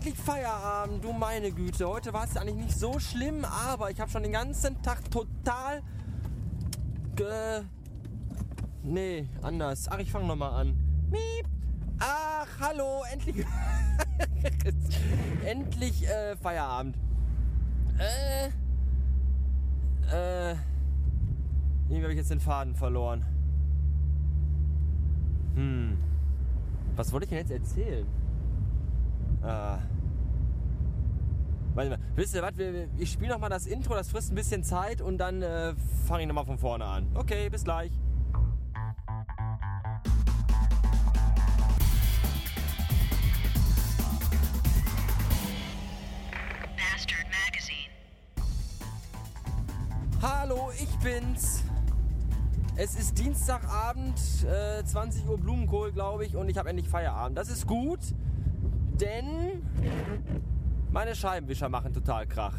endlich Feierabend, du meine Güte. Heute war es eigentlich nicht so schlimm, aber ich habe schon den ganzen Tag total... Ge nee, anders. Ach, ich fange nochmal an. Miep. Ach, hallo, endlich... endlich äh, Feierabend. Äh... Äh... Irgendwie habe ich jetzt den Faden verloren. Hm. Was wollte ich denn jetzt erzählen? Äh. Warte mal, wisst ihr was? Ich spiele nochmal das Intro, das frisst ein bisschen Zeit und dann äh, fange ich nochmal von vorne an. Okay, bis gleich. Bastard Magazine. Hallo, ich bin's. Es ist Dienstagabend, äh, 20 Uhr Blumenkohl, glaube ich, und ich habe endlich Feierabend. Das ist gut, denn meine Scheibenwischer machen total Krach.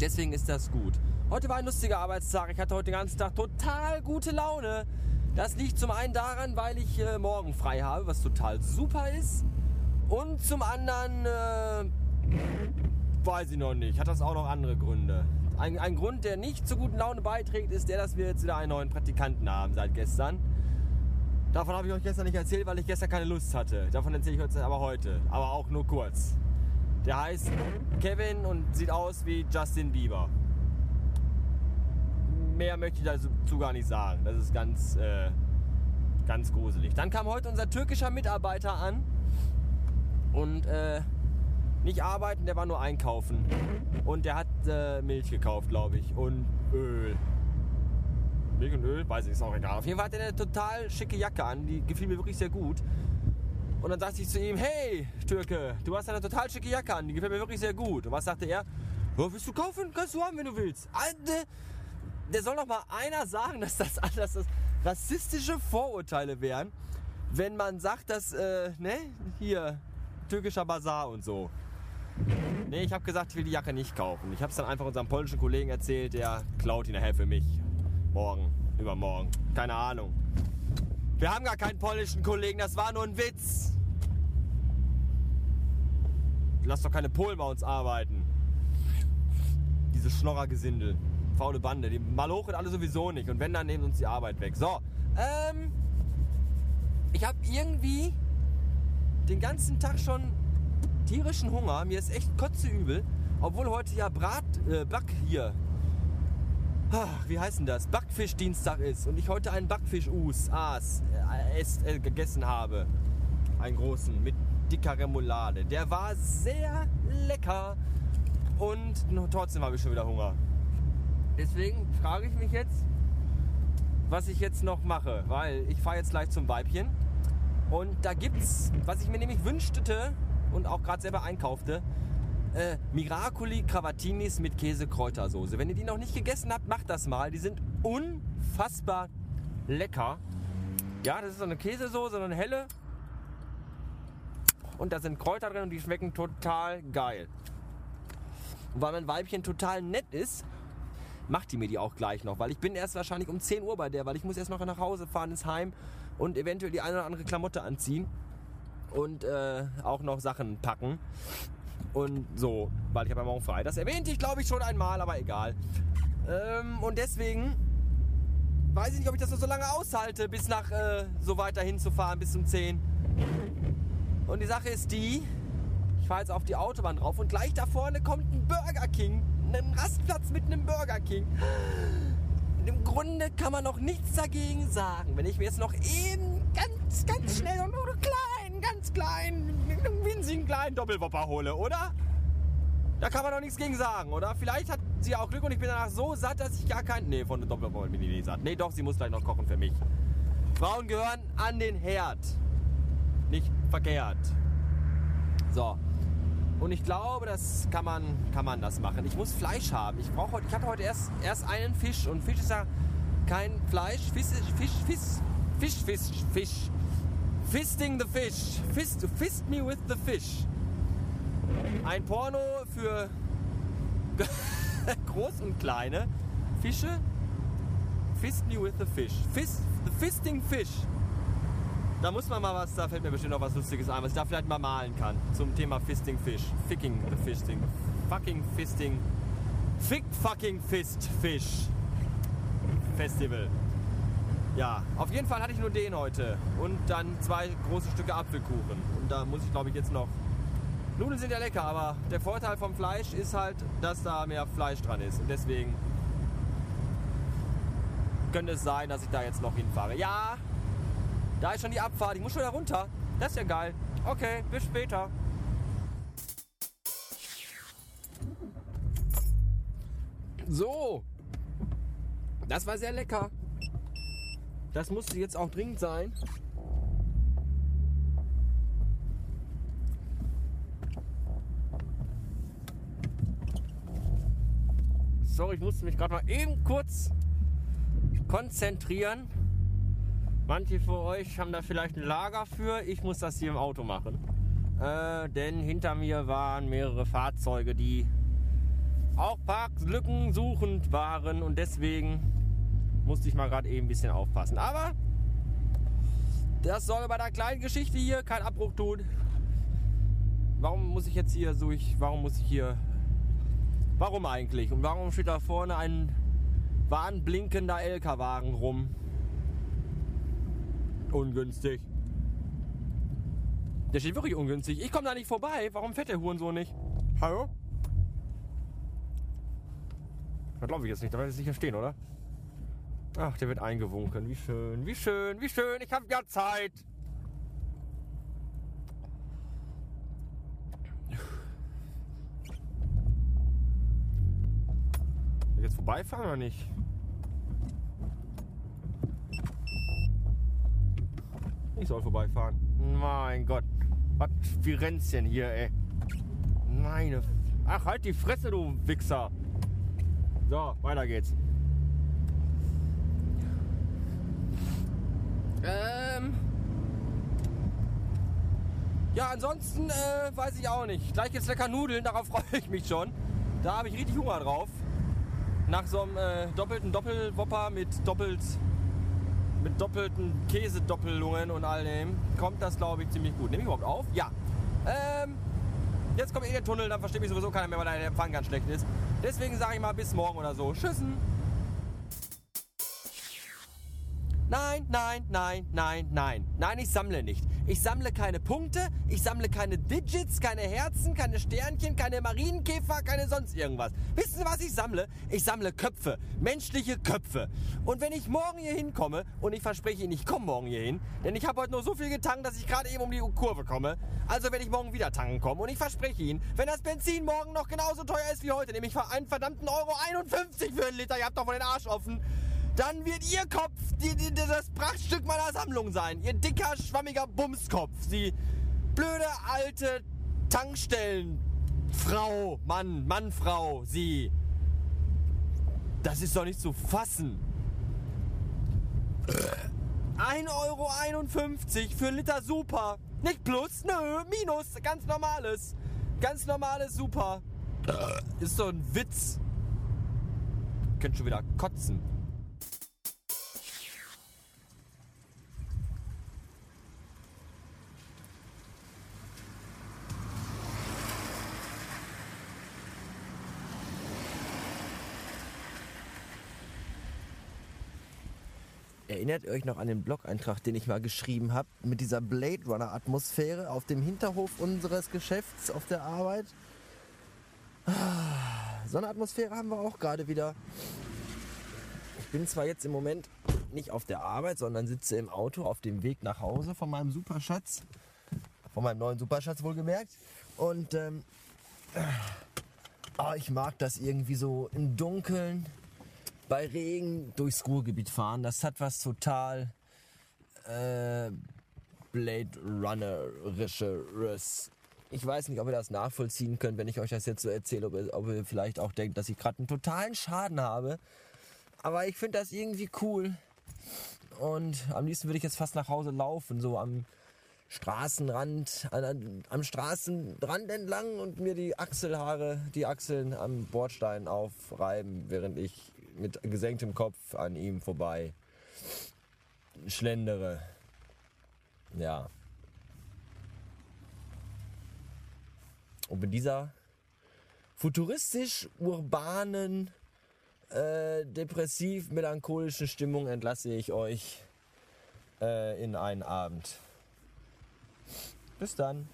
Deswegen ist das gut. Heute war ein lustiger Arbeitstag. Ich hatte heute den ganzen Tag total gute Laune. Das liegt zum einen daran, weil ich äh, morgen frei habe, was total super ist. Und zum anderen, äh, weiß ich noch nicht, hat das auch noch andere Gründe. Ein, ein Grund, der nicht zur guten Laune beiträgt, ist der, dass wir jetzt wieder einen neuen Praktikanten haben seit gestern. Davon habe ich euch gestern nicht erzählt, weil ich gestern keine Lust hatte. Davon erzähle ich euch aber heute. Aber auch nur kurz. Der heißt Kevin und sieht aus wie Justin Bieber. Mehr möchte ich dazu gar nicht sagen. Das ist ganz, äh, ganz gruselig. Dann kam heute unser türkischer Mitarbeiter an und äh, nicht arbeiten, der war nur einkaufen. Und der hat äh, Milch gekauft, glaube ich. Und Öl. Öl, weiß ich, ist auch egal. Auf jeden Fall hat er eine total schicke Jacke an, die gefiel mir wirklich sehr gut. Und dann sagte ich zu ihm, hey Türke, du hast eine total schicke Jacke an, die gefällt mir wirklich sehr gut. Und was sagte er? Oh, willst du kaufen? Kannst du haben, wenn du willst. Alter, der soll doch mal einer sagen, dass das, dass das rassistische Vorurteile wären, wenn man sagt, dass, äh, ne, hier, türkischer Bazar und so. Nee, ich habe gesagt, ich will die Jacke nicht kaufen. Ich habe es dann einfach unserem polnischen Kollegen erzählt, der klaut die nachher für mich. Morgen, übermorgen, keine Ahnung. Wir haben gar keinen polnischen Kollegen, das war nur ein Witz. Lass doch keine Polen bei uns arbeiten. Diese Schnorrergesindel. Faule Bande. Die malochen alle sowieso nicht. Und wenn, dann nehmen uns die Arbeit weg. So, ähm. Ich habe irgendwie den ganzen Tag schon tierischen Hunger. Mir ist echt kotzeübel. Obwohl heute ja Brat, äh, Back hier. Wie heißt denn das? Backfischdienstag ist und ich heute einen Backfisch-Us, Aas, äh, es- äh, gegessen habe. Einen großen mit dicker Remoulade. Der war sehr lecker und trotzdem habe ich schon wieder Hunger. Deswegen frage ich mich jetzt, was ich jetzt noch mache, weil ich fahre jetzt gleich zum Weibchen und da gibt's, was ich mir nämlich wünschte und auch gerade selber einkaufte, äh, Miracoli Cravatinis mit Käse-Kräutersoße. Wenn ihr die noch nicht gegessen habt, macht das mal. Die sind unfassbar lecker. Ja, das ist so eine Käsesoße, so eine helle. Und da sind Kräuter drin und die schmecken total geil. Und weil mein Weibchen total nett ist, macht die mir die auch gleich noch, weil ich bin erst wahrscheinlich um 10 Uhr bei der, weil ich muss erst noch nach Hause fahren ins Heim und eventuell die eine oder andere Klamotte anziehen und äh, auch noch Sachen packen und so, weil ich habe ja morgen frei. Das erwähnte ich glaube ich schon einmal, aber egal. Ähm, und deswegen weiß ich nicht, ob ich das noch so lange aushalte, bis nach äh, so weiter hinzufahren, bis um 10. Und die Sache ist die, ich fahre jetzt auf die Autobahn drauf und gleich da vorne kommt ein Burger King. Ein Rastplatz mit einem Burger King. Im Grunde kann man noch nichts dagegen sagen. Wenn ich mir jetzt noch eben ganz, ganz schnell und nur klein, ganz klein, einen winzigen kleinen Doppelwopper hole, oder? Da kann man doch nichts gegen sagen, oder? Vielleicht hat sie auch Glück und ich bin danach so satt, dass ich gar kein... Nee, von der Doppelwopper bin ich nicht satt. Nee, doch, sie muss gleich noch kochen für mich. Frauen gehören an den Herd. Nicht verkehrt. So. Und ich glaube, das kann man, kann man das machen. Ich muss Fleisch haben. Ich brauche heute, ich hatte heute erst, erst einen Fisch und Fisch ist ja kein Fleisch. Fisch, ist- Fisch, Fisch, Fisch, Fisch, Fisch. Fisting the fish. Fist, fist me with the fish. Ein Porno für groß und kleine Fische. Fist me with the fish. Fist, the fisting fish. Da muss man mal was, da fällt mir bestimmt noch was Lustiges ein, was ich da vielleicht mal malen kann. Zum Thema Fisting Fish. Ficking the Fisting. Fucking Fisting. Fick fucking Fist Fish. Festival. Ja, auf jeden Fall hatte ich nur den heute. Und dann zwei große Stücke Apfelkuchen. Und da muss ich glaube ich jetzt noch. Nudeln sind ja lecker, aber der Vorteil vom Fleisch ist halt, dass da mehr Fleisch dran ist. Und deswegen könnte es sein, dass ich da jetzt noch hinfahre. Ja, da ist schon die Abfahrt. Ich muss schon da runter. Das ist ja geil. Okay, bis später. So. Das war sehr lecker. Das musste jetzt auch dringend sein. Sorry, ich musste mich gerade mal eben kurz konzentrieren. Manche von euch haben da vielleicht ein Lager für. Ich muss das hier im Auto machen. Äh, denn hinter mir waren mehrere Fahrzeuge, die auch Parklücken suchend waren. Und deswegen musste ich mal gerade eben ein bisschen aufpassen. Aber das soll bei der kleinen Geschichte hier keinen Abbruch tun. Warum muss ich jetzt hier so, ich, warum muss ich hier, warum eigentlich? Und warum steht da vorne ein warnblinkender LKW-Wagen rum? Ungünstig. Der steht wirklich ungünstig. Ich komme da nicht vorbei. Warum fährt der Huren so nicht? Hallo? Das glaube ich jetzt nicht. Da werde ich sicher stehen, oder? Ach, der wird eingewunken. Wie schön, wie schön, wie schön. Ich habe ja Zeit. Jetzt vorbeifahren oder nicht? Ich soll vorbeifahren. Mein Gott. Was für Ränzchen hier, ey. Meine. Ach, halt die Fresse, du Wichser. So, weiter geht's. Ähm. Ja, ansonsten äh, weiß ich auch nicht. Gleich gibt's lecker Nudeln, darauf freue ich mich schon. Da habe ich richtig Hunger drauf. Nach so einem äh, doppelten Doppelwopper mit doppelt mit doppelten Käsedoppelungen und all dem kommt das, glaube ich, ziemlich gut. Nehme ich überhaupt auf? Ja. Ähm, jetzt kommt eh der Tunnel, dann versteht mich sowieso keiner mehr, weil der Empfang ganz schlecht ist. Deswegen sage ich mal bis morgen oder so. Tschüssen. Nein, nein, nein, nein, nein. Nein, ich sammle nicht. Ich sammle keine Punkte, ich sammle keine Digits, keine Herzen, keine Sternchen, keine Marienkäfer, keine sonst irgendwas. Wissen Sie, was ich sammle? Ich sammle Köpfe. Menschliche Köpfe. Und wenn ich morgen hier hinkomme, und ich verspreche Ihnen, ich komme morgen hier hin, denn ich habe heute nur so viel getankt, dass ich gerade eben um die Kurve komme. Also werde ich morgen wieder tanken kommen. Und ich verspreche Ihnen, wenn das Benzin morgen noch genauso teuer ist wie heute, nämlich einen verdammten Euro 51 für einen Liter, ihr habt doch wohl den Arsch offen, dann wird Ihr Kopf die, die, das Prachtstück meiner Sammlung sein. Ihr dicker, schwammiger Bumskopf. Sie blöde, alte Tankstellenfrau. Mann, Mann, Frau. Sie. Das ist doch nicht zu fassen. 1,51 Euro für einen Liter Super. Nicht plus, nö, minus. Ganz normales. Ganz normales Super. Ist doch ein Witz. Könnt schon wieder kotzen. Erinnert ihr euch noch an den Blog-Eintrag, den ich mal geschrieben habe, mit dieser Blade Runner-Atmosphäre auf dem Hinterhof unseres Geschäfts auf der Arbeit? So eine Atmosphäre haben wir auch gerade wieder. Ich bin zwar jetzt im Moment nicht auf der Arbeit, sondern sitze im Auto auf dem Weg nach Hause von meinem Superschatz. Von meinem neuen Superschatz wohlgemerkt. Und ähm, oh, ich mag das irgendwie so im Dunkeln bei Regen durchs Ruhrgebiet fahren. Das hat was total äh, Blade Runnerisches. Ich weiß nicht, ob ihr das nachvollziehen könnt, wenn ich euch das jetzt so erzähle, ob ihr, ob ihr vielleicht auch denkt, dass ich gerade einen totalen Schaden habe. Aber ich finde das irgendwie cool. Und am liebsten würde ich jetzt fast nach Hause laufen, so am Straßenrand, an, am Straßenrand entlang und mir die Achselhaare, die Achseln am Bordstein aufreiben, während ich mit gesenktem Kopf an ihm vorbei schlendere. Ja. Und mit dieser futuristisch-urbanen, äh, depressiv-melancholischen Stimmung entlasse ich euch äh, in einen Abend. Bis dann.